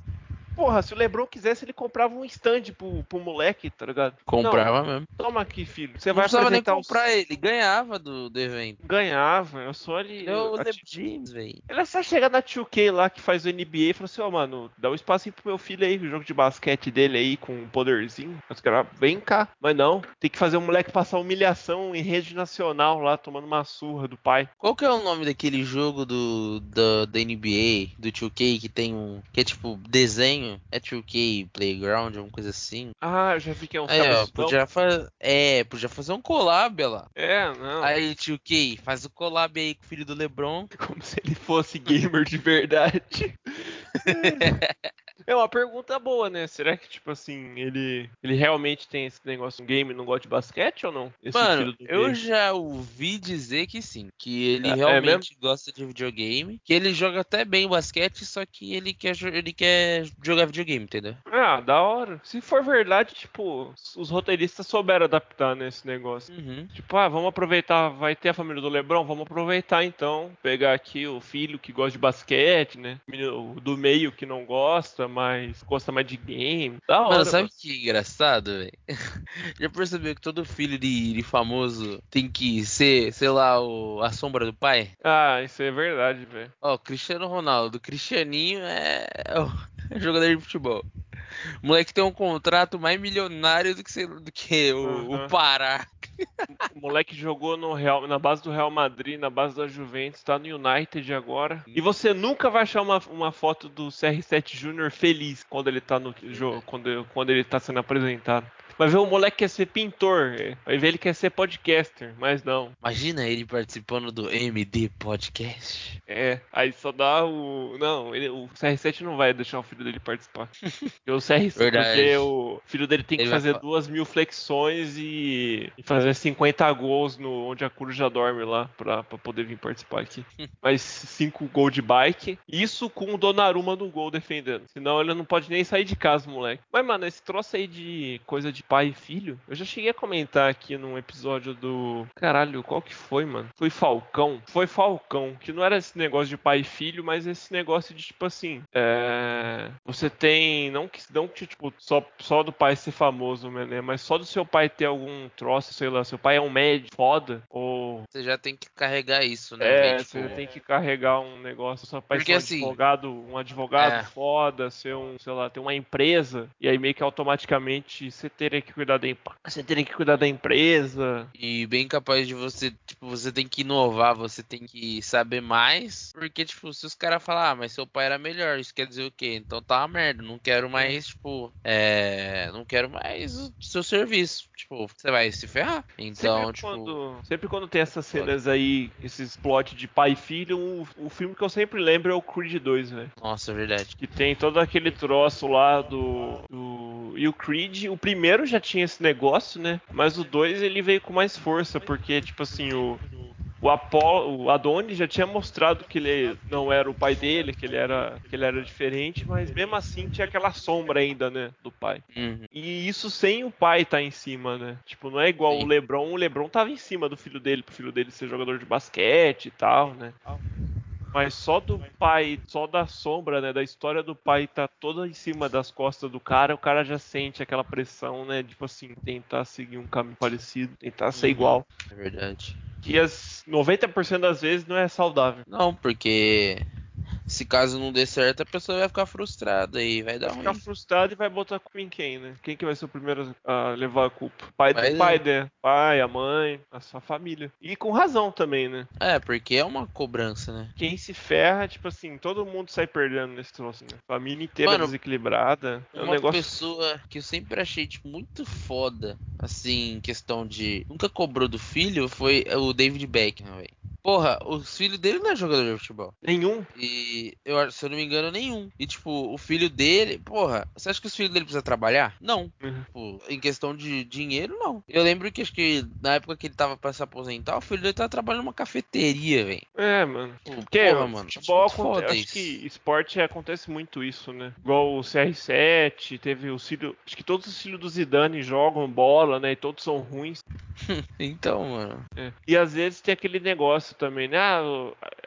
Speaker 1: Porra, se o Lebron quisesse, ele comprava um stand pro, pro moleque, tá ligado?
Speaker 2: Comprava mesmo.
Speaker 1: Não, toma aqui, filho. Você
Speaker 2: Não
Speaker 1: vai
Speaker 2: precisava nem
Speaker 1: apresentar os...
Speaker 2: comprar ele, ganhava do, do evento.
Speaker 1: Ganhava, eu só ele.
Speaker 2: É o
Speaker 1: a-
Speaker 2: LeBron James, velho.
Speaker 1: Ele é só chegar na 2K lá que faz o NBA e fala assim, ó, mano, dá um espacinho pro meu filho aí, o jogo de basquete dele aí com um poderzinho. Os caras, vem cá. Mas não, tem que fazer o moleque passar humilhação em rede nacional lá, tomando uma surra do pai.
Speaker 2: Qual que é o nome daquele jogo do, do da NBA, do 2K, que tem um. que é tipo desenho? É 2K Playground, alguma coisa assim?
Speaker 1: Ah, eu já vi que é um
Speaker 2: Aí, ó, podia fazer. É, podia fazer um collab lá.
Speaker 1: É, não.
Speaker 2: Aí, 2K, faz o collab aí com o filho do LeBron. *laughs*
Speaker 1: Como se ele fosse gamer de verdade. *laughs* É uma pergunta boa, né? Será que, tipo assim, ele, ele realmente tem esse negócio, um game e não gosta de basquete ou não? Esse
Speaker 2: Mano, eu
Speaker 1: game.
Speaker 2: já ouvi dizer que sim. Que ele
Speaker 1: É- é
Speaker 2: realmente gosta de videogame. Que ele joga até bem basquete, só que ele quer, ele quer jogar videogame, entendeu?
Speaker 1: Ah, da hora. Se for verdade, tipo, os roteiristas souberam adaptar nesse negócio.
Speaker 2: Uhum.
Speaker 1: Tipo, ah, vamos aproveitar, vai ter a família do Lebron, vamos aproveitar então, pegar aqui o filho que gosta de basquete, né? O do meio que não gosta, mas gosta mais de game. Da hora.
Speaker 2: Mano, sabe
Speaker 1: mano.
Speaker 2: que é engraçado, velho? *laughs* Já percebeu que todo filho de, de famoso tem que ser, sei lá, o, a sombra do pai?
Speaker 1: Ah, isso é verdade, velho.
Speaker 2: Ó, Cristiano Ronaldo, Cristianinho é, é *laughs* jogador de futebol. O moleque tem um contrato mais milionário do que, sei- do que o,
Speaker 1: Uhum.
Speaker 2: o Pará.
Speaker 1: O moleque jogou no Real, na base do Real Madrid, na base da Juventus, tá no United agora. E você nunca vai achar uma, uma foto do CR7 Júnior feliz quando ele tá no jogo, quando, quando ele tá sendo apresentado. Vai ver o moleque quer ser pintor, vai ver ele quer ser podcaster, mas não.
Speaker 2: Imagina ele participando do MD Podcast.
Speaker 1: É, aí só dá o. Não, ele- o CR7 não vai deixar o filho dele participar. *laughs* Porque o CR7,
Speaker 2: Verdade.
Speaker 1: porque o filho dele tem que
Speaker 2: Ele vai
Speaker 1: fazer
Speaker 2: fa-
Speaker 1: duas mil flexões e, e fazer 50 gols no onde a coruja dorme lá pra, pra poder vir participar aqui. *laughs* Mais 5 gols de bike. Isso com o Donnarumma no gol defendendo. Senão ele não pode nem sair de casa, moleque. Mas, mano, esse troço aí de coisa de pai e filho. Eu já cheguei a comentar aqui num episódio do. Caralho, qual que foi, mano? Foi Falcão? Foi Falcão. Que não era esse negócio de pai e filho, mas esse negócio de tipo assim. É... Você tem. Não que, não que tipo, só, só do pai ser famoso, né? Mas só do seu pai ter algum troço, sei lá. Seu pai é um médico foda. Ou.
Speaker 2: Você já tem que carregar isso, né?
Speaker 1: É, você
Speaker 2: Tipo,
Speaker 1: tem que carregar um negócio. Seu pai
Speaker 2: Porque,
Speaker 1: ser um
Speaker 2: assim,
Speaker 1: advogado, um advogado
Speaker 2: é.
Speaker 1: foda, ser um, sei lá, ter uma empresa. E aí meio que automaticamente você teria que cuidar da empresa. Você teria que cuidar da empresa.
Speaker 2: E bem capaz de você, tipo, você tem que inovar, você tem que saber mais. Porque, tipo, se os caras falar, ah, mas seu pai era melhor, isso quer dizer o quê? Então tá uma merda, não quero mais, tipo, é. Não quero mais o seu serviço. Tipo, você vai se ferrar. Então,
Speaker 1: sempre,
Speaker 2: tipo.
Speaker 1: quando, sempre quando tem essas cenas aí, esses plot de pai e filho, o, o filme que eu sempre lembro é o Creed 2, velho.
Speaker 2: Nossa, é verdade.
Speaker 1: Que tem todo aquele troço lá do, do. E o Creed, o primeiro já tinha esse negócio, né? Mas o 2 ele veio com mais força, porque, tipo assim, o. O Apollo, o Adonis já tinha mostrado que ele não era o pai dele, que ele era, que ele era diferente, mas mesmo assim tinha aquela sombra ainda, né, do pai.
Speaker 2: Uhum.
Speaker 1: E isso sem o pai estar em cima, né? Tipo, não é igual
Speaker 2: Sim.
Speaker 1: o LeBron, o LeBron tava em cima do filho dele, pro filho dele ser jogador de basquete e tal, né? Mas só do pai, só da sombra, né, da história do pai tá toda em cima das costas do cara, o cara já sente aquela pressão, né, tipo assim, tentar seguir um caminho parecido, tentar ser
Speaker 2: Uhum.
Speaker 1: igual.
Speaker 2: É verdade.
Speaker 1: Que as 90% das vezes não é saudável.
Speaker 2: Não, porque se caso não dê certo, a pessoa vai ficar frustrada e vai dar
Speaker 1: Vai ficar
Speaker 2: ruim.
Speaker 1: frustrado e vai botar a culpa em quem, né? Quem que vai ser o primeiro a levar a culpa? Pai,
Speaker 2: Vai-
Speaker 1: do pai, né? Pai, a mãe, a sua família. E com razão também, né?
Speaker 2: É, porque é uma cobrança, né?
Speaker 1: Quem se ferra, tipo assim, todo mundo sai perdendo nesse troço, né? Família inteira
Speaker 2: Mano,
Speaker 1: desequilibrada. É um
Speaker 2: Uma
Speaker 1: negócio.
Speaker 2: pessoa que eu sempre achei tipo, muito foda, assim, em questão de. Nunca cobrou do filho, foi o David Beckham, velho. Porra, os filhos dele não é jogador de futebol.
Speaker 1: Nenhum.
Speaker 2: E eu se eu não me engano, nenhum. E tipo, o filho dele, porra, você acha que os filhos dele precisam trabalhar? Não.
Speaker 1: Uhum.
Speaker 2: Tipo, em questão de dinheiro, não. Eu lembro que acho que na época que ele tava pra se aposentar, o filho dele tava trabalhando numa cafeteria, velho.
Speaker 1: É, mano.
Speaker 2: Pô,
Speaker 1: Porque
Speaker 2: porra, mano.
Speaker 1: futebol
Speaker 2: acho muito
Speaker 1: aconte-
Speaker 2: foda
Speaker 1: acho
Speaker 2: isso.
Speaker 1: que esporte acontece muito isso, né? Igual o CR7, teve o filho. Acho que todos os filhos do Zidane jogam bola, né? E todos são ruins. *laughs*
Speaker 2: Então, mano.
Speaker 1: É. E às vezes tem aquele negócio também, né?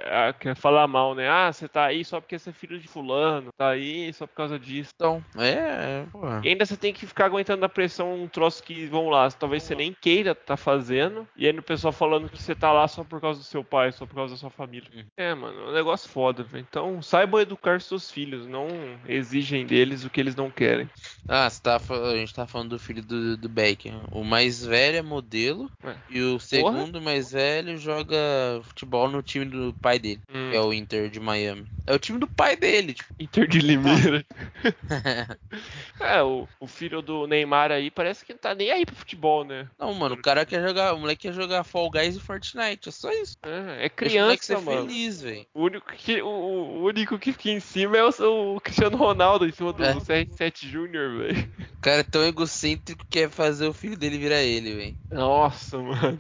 Speaker 1: Ah, quer falar mal, né? Ah, você tá aí só porque você é filho de fulano, tá aí só por causa disso.
Speaker 2: Então, é, é, porra.
Speaker 1: E ainda você tem que ficar aguentando a pressão um troço que, vão lá, talvez você nem queira tá fazendo, e aí o pessoal falando que você tá lá só por causa do seu pai, só por causa da sua família.
Speaker 2: Uhum.
Speaker 1: É, mano, é um negócio foda, velho. Então saibam educar seus filhos, não exigem deles o que eles não querem.
Speaker 2: Ah, tá, a gente tá falando do filho do, do Beckham. O mais velho é modelo
Speaker 1: Ué.
Speaker 2: e o segundo mais velho joga futebol no time do pai dele,
Speaker 1: Hum,
Speaker 2: que é o Inter de Miami. É o time do pai dele, tipo.
Speaker 1: Inter de Limeira. *laughs* é, o, o filho do Neymar aí parece que não tá nem aí pro futebol, né?
Speaker 2: Não, mano, o cara quer jogar, o moleque quer jogar Fall Guys e Fortnite, é só isso.
Speaker 1: É, é criança, mano.
Speaker 2: feliz, velho.
Speaker 1: O único, que, o, o único que fica em cima é o, o Cristiano Ronaldo, em cima do
Speaker 2: É.
Speaker 1: CR7 Júnior, velho.
Speaker 2: O cara é tão egocêntrico que quer fazer o filho dele virar ele, velho.
Speaker 1: Nossa, mano.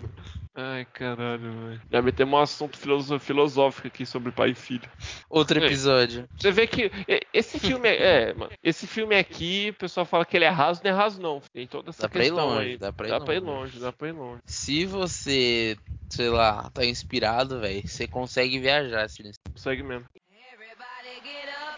Speaker 1: Ai, caralho, velho. Já metemos um assunto filoso- filosófico aqui sobre pai e filho.
Speaker 2: Outro
Speaker 1: É.
Speaker 2: episódio.
Speaker 1: Você vê que esse filme é, *laughs* é, mano, esse filme aqui, o pessoal fala que ele é raso, não é raso não. Tem toda essa
Speaker 2: Dá pra ir
Speaker 1: questão
Speaker 2: longe,
Speaker 1: aí.
Speaker 2: dá pra ir
Speaker 1: dá pra ir
Speaker 2: longe.
Speaker 1: longe, dá pra ir longe.
Speaker 2: Se você, sei lá, tá inspirado, velho, você consegue viajar esse
Speaker 1: Consegue mesmo.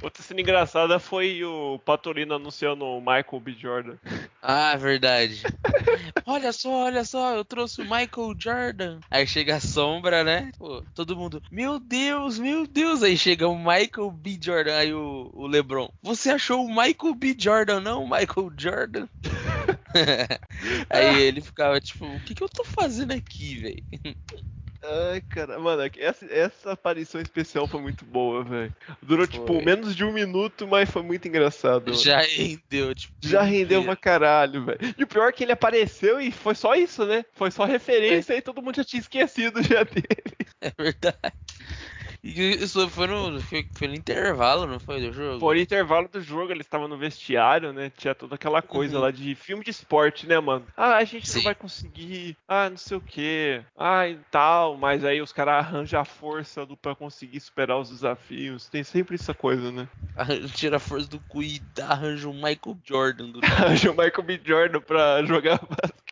Speaker 1: Outra cena engraçada foi o Patolino anunciando o Michael B. Jordan.
Speaker 2: Ah, verdade. *laughs* olha só, olha só, eu trouxe o Michael Jordan. Aí chega a sombra, né? Pô, todo mundo, meu Deus, meu Deus. Aí chega o Michael B. Jordan, aí o, o LeBron. Você achou o Michael B. Jordan, não Michael Jordan? *laughs* aí ele ficava tipo, o que, que eu tô fazendo aqui, velho?
Speaker 1: Ai, cara, mano, essa, essa aparição especial foi muito boa, velho. Durou,
Speaker 2: Foi.
Speaker 1: tipo, menos de um minuto, mas foi muito engraçado. mano.
Speaker 2: Já rendeu, tipo.
Speaker 1: Já rendeu pra caralho, velho. E o pior é que ele apareceu e foi só isso, né? Foi só referência e todo mundo já tinha esquecido já *laughs* dele.
Speaker 2: É verdade. E Isso foi no, foi, foi no intervalo, não foi? Do jogo?
Speaker 1: Por intervalo do jogo, eles estavam no vestiário, né? Tinha toda aquela coisa
Speaker 2: Uhum.
Speaker 1: lá de filme de esporte, né, mano? Ah, a gente
Speaker 2: Sim.
Speaker 1: não vai conseguir. Ah, não sei o que. Ah, e tal. Mas aí os caras arranjam a força do, pra conseguir superar os desafios. Tem sempre essa coisa, né? *laughs*
Speaker 2: Tira a força do cu e arranja um Michael Jordan do *laughs*
Speaker 1: Arranja o Michael B. Jordan pra *laughs* jogar basquete.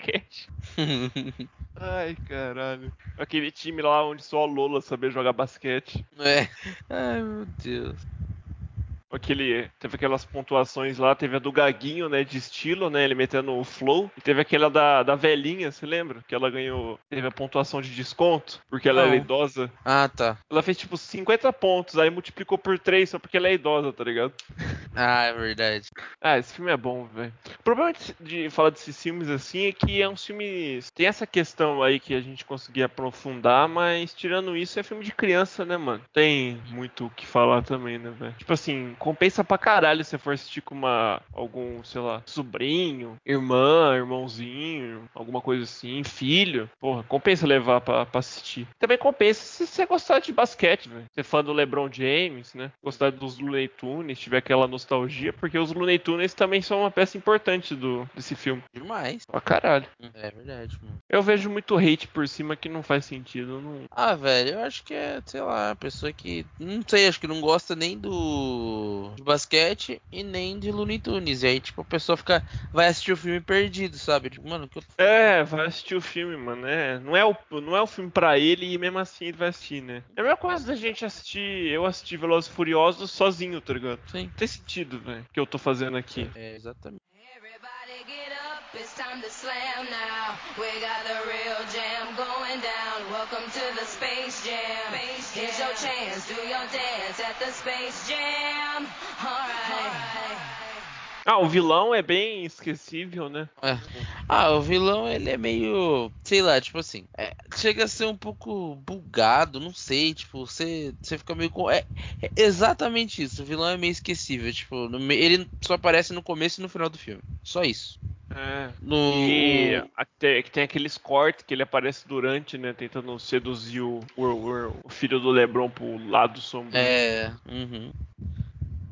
Speaker 1: *laughs* Ai, caralho. Aquele time lá onde só a Lola sabia jogar basquete.
Speaker 2: É. Ai, meu Deus.
Speaker 1: Aquele, teve aquelas pontuações lá, teve a do Gaguinho, né, de estilo, né, ele metendo o flow, e teve aquela da, da velhinha, você lembra? Que ela ganhou, teve a pontuação de desconto, porque ela
Speaker 2: Não.
Speaker 1: era idosa.
Speaker 2: Ah, tá.
Speaker 1: Ela fez tipo 50 pontos, aí multiplicou por 3 só porque ela é idosa, tá ligado?
Speaker 2: Ah, é verdade.
Speaker 1: Ah, esse filme é bom, velho. O problema de, de falar desses filmes assim é que é um filme. Tem essa questão aí que a gente conseguia aprofundar, mas tirando isso é filme de criança, né, mano? Tem muito o que falar também, né, velho? Tipo assim, compensa pra caralho se for assistir com uma. algum, sei lá, sobrinho, irmã, irmãozinho, alguma coisa assim, filho. Porra, compensa levar pra, pra assistir. Também compensa se você gostar de basquete, velho. Ser fã do LeBron James, né? Gostar dos Looney Tunes, tiver aquela nostalgia, porque os Looney Tunes também são uma peça importante do, desse filme.
Speaker 2: Demais.
Speaker 1: Pra caralho.
Speaker 2: É verdade, mano.
Speaker 1: Eu vejo muito hate por cima que não faz sentido. Não...
Speaker 2: Ah, velho, eu acho que é, sei lá, pessoa que. Não sei, acho que não gosta nem do. de basquete e nem de Looney Tunes. E aí, tipo, a pessoa fica. vai assistir o filme perdido, sabe? Tipo, mano, que eu.
Speaker 1: É, vai assistir o filme, mano. É, não, é o, não é o filme pra ele e mesmo assim ele vai assistir, né? É a mesma coisa da gente assistir. Eu assisti Velozes e Furiosos sozinho, tá ligado?
Speaker 2: Sim.
Speaker 1: Não tem sentido, velho, que eu tô fazendo aqui.
Speaker 2: É, exatamente.
Speaker 5: Everybody get up, it's time to slam now. We got the real jam going down. Welcome to the Space Jam. Here's your chance, do your dance at the Space Jam.
Speaker 1: Ah, o vilão é bem esquecível, né?
Speaker 2: É. Ah, o vilão, ele é meio. Sei lá, tipo assim. é, chega a ser um pouco bugado, não sei. Tipo, você, você fica meio. com- É, é exatamente isso. O vilão é meio esquecível. Tipo, no ele só aparece no começo e no final do filme. Só isso.
Speaker 1: É.
Speaker 2: No.
Speaker 1: E até que tem aqueles cortes que ele aparece durante, né? Tentando seduzir o, o, o- o filho do Lebron pro lado sombrio.
Speaker 2: É. Uhum.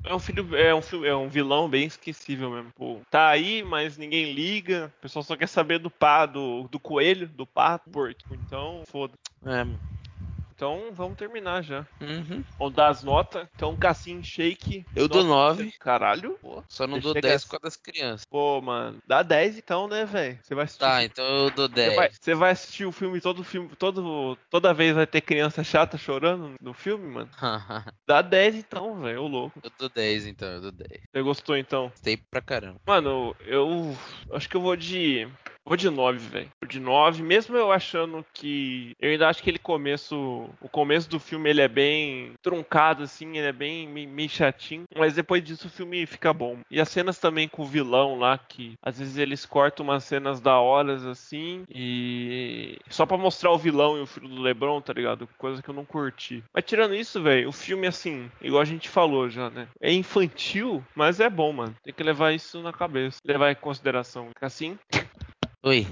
Speaker 1: É um filho, é um é um vilão bem esquecível mesmo. Pô, tá aí, mas ninguém liga. O pessoal só quer saber do pá, do, do coelho, do pato, porco. Então, foda.
Speaker 2: É.
Speaker 1: Então, vamos terminar já.
Speaker 2: Uhum.
Speaker 1: Vamos dar as notas. Então, Cassim Shake.
Speaker 2: Eu dou
Speaker 1: nota-
Speaker 2: 9.
Speaker 1: Caralho.
Speaker 2: Só não
Speaker 1: Você
Speaker 2: dou
Speaker 1: chega
Speaker 2: 10
Speaker 1: a-
Speaker 2: por causa das crianças.
Speaker 1: Pô, mano. Dá 10 então, né, velho? Você vai assistir.
Speaker 2: Tá, então eu dou
Speaker 1: Você
Speaker 2: 10.
Speaker 1: vai, você vai assistir o filme, todo filme, todo, toda vez vai ter criança chata chorando no filme, mano? *laughs* Dá 10 então, velho, ô louco.
Speaker 2: eu dou 10 então, eu dou 10.
Speaker 1: Você gostou então?
Speaker 2: Gostei pra caramba.
Speaker 1: Mano, eu acho que eu vou de. Vou de 9, velho. Vou de 9, mesmo eu achando que. Eu ainda acho que ele começo. O começo do filme ele é bem truncado, assim, ele é bem meio, chatinho. Mas depois disso o filme fica bom. E as cenas também com o vilão lá, que às vezes eles cortam umas cenas da horas, assim. E. Só pra mostrar o vilão e o filho do Lebron, tá ligado? Coisa que eu não curti. Mas tirando isso, velho, o filme, assim, igual a gente falou já, né? É infantil, mas é bom, mano. Tem que levar isso na cabeça. Levar em consideração. Assim,
Speaker 2: Oi.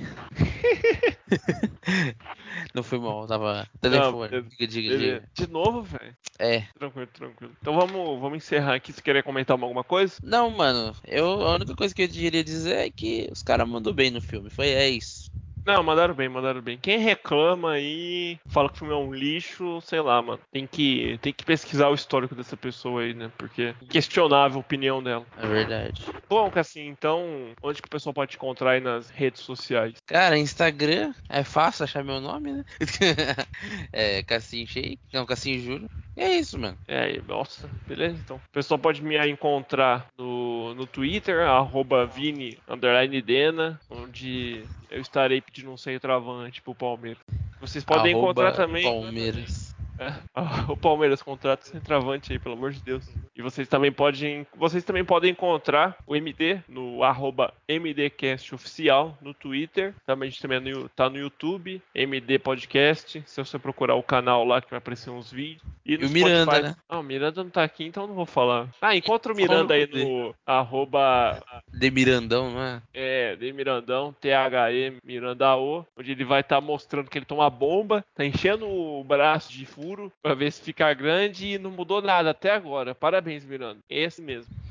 Speaker 2: *laughs* não foi mal, tava. Telefone.
Speaker 1: beleza.
Speaker 2: diga, diga, diga.
Speaker 1: De novo, velho.
Speaker 2: É.
Speaker 1: Tranquilo, tranquilo. Então vamos, vamos encerrar aqui. Você querer comentar alguma coisa?
Speaker 2: Não, mano, eu, a única coisa que eu queria dizer é que os caras mandou bem no filme. Foi é isso.
Speaker 1: Não, mandaram bem, mandaram bem. Quem reclama aí, fala que o filme é um lixo, sei lá, mano. Tem que, tem que pesquisar o histórico dessa pessoa aí, né? Porque é questionável a opinião dela.
Speaker 2: É verdade.
Speaker 1: Bom, Cassim, então, onde que o pessoal pode te encontrar aí nas redes sociais?
Speaker 2: Cara, Instagram é fácil achar meu nome, né? *laughs* é Cassim Shake, não, Cassim Júnior. E é isso, mano.
Speaker 1: É, aí, nossa, beleza então. O pessoal pode me encontrar no, no Twitter, arroba Vini Dena, onde eu estarei pedindo um centroavante pro Palmeiras. Vocês podem
Speaker 2: Arroba
Speaker 1: encontrar também.
Speaker 2: Palmeiras. *laughs*
Speaker 1: O Palmeiras contrata centroavante aí, pelo amor de Deus. E vocês também podem, vocês também podem encontrar o MD no arroba MDcast oficial no Twitter. Também a gente também é no, tá no YouTube, MD Podcast. Se você procurar o canal lá que vai aparecer uns vídeos. E, no
Speaker 2: E o Miranda,
Speaker 1: Spotify-
Speaker 2: né?
Speaker 1: Ah, o Miranda não tá aqui, então não vou falar. Ah, encontra o Miranda aí no arroba
Speaker 2: De Mirandão, não é?
Speaker 1: é, de Mirandão, THE Miranda O, onde ele vai estar mostrando que ele toma bomba, tá enchendo o braço de fúria pra ver se fica grande e não mudou nada até agora. Parabéns, Miranda. Esse mesmo.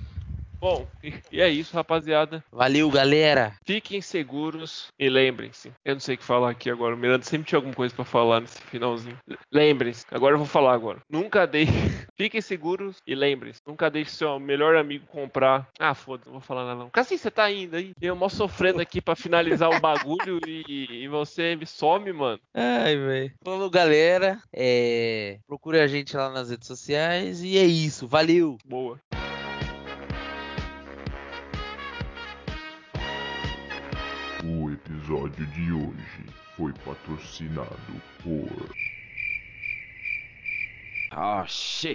Speaker 1: Bom, e- é isso, rapaziada.
Speaker 2: Valeu, galera.
Speaker 1: Fiquem seguros e lembrem-se. Eu não sei o que falar aqui agora. O Miranda sempre tinha alguma coisa pra falar nesse finalzinho. Lembrem-se. Agora eu vou falar agora. Nunca deixe. *laughs* Fiquem seguros e lembrem-se. Nunca deixe seu melhor amigo comprar. Ah, foda-se, não vou falar nada não. Cassim, você tá indo aí? Eu mal sofrendo aqui pra finalizar o *laughs* bagulho e, e você me some, mano.
Speaker 2: Ai, velho. Falou, galera. É... Procure a gente lá nas redes sociais. E é isso. Valeu.
Speaker 1: Boa.
Speaker 3: Episódio de hoje foi patrocinado por
Speaker 6: Oh shit.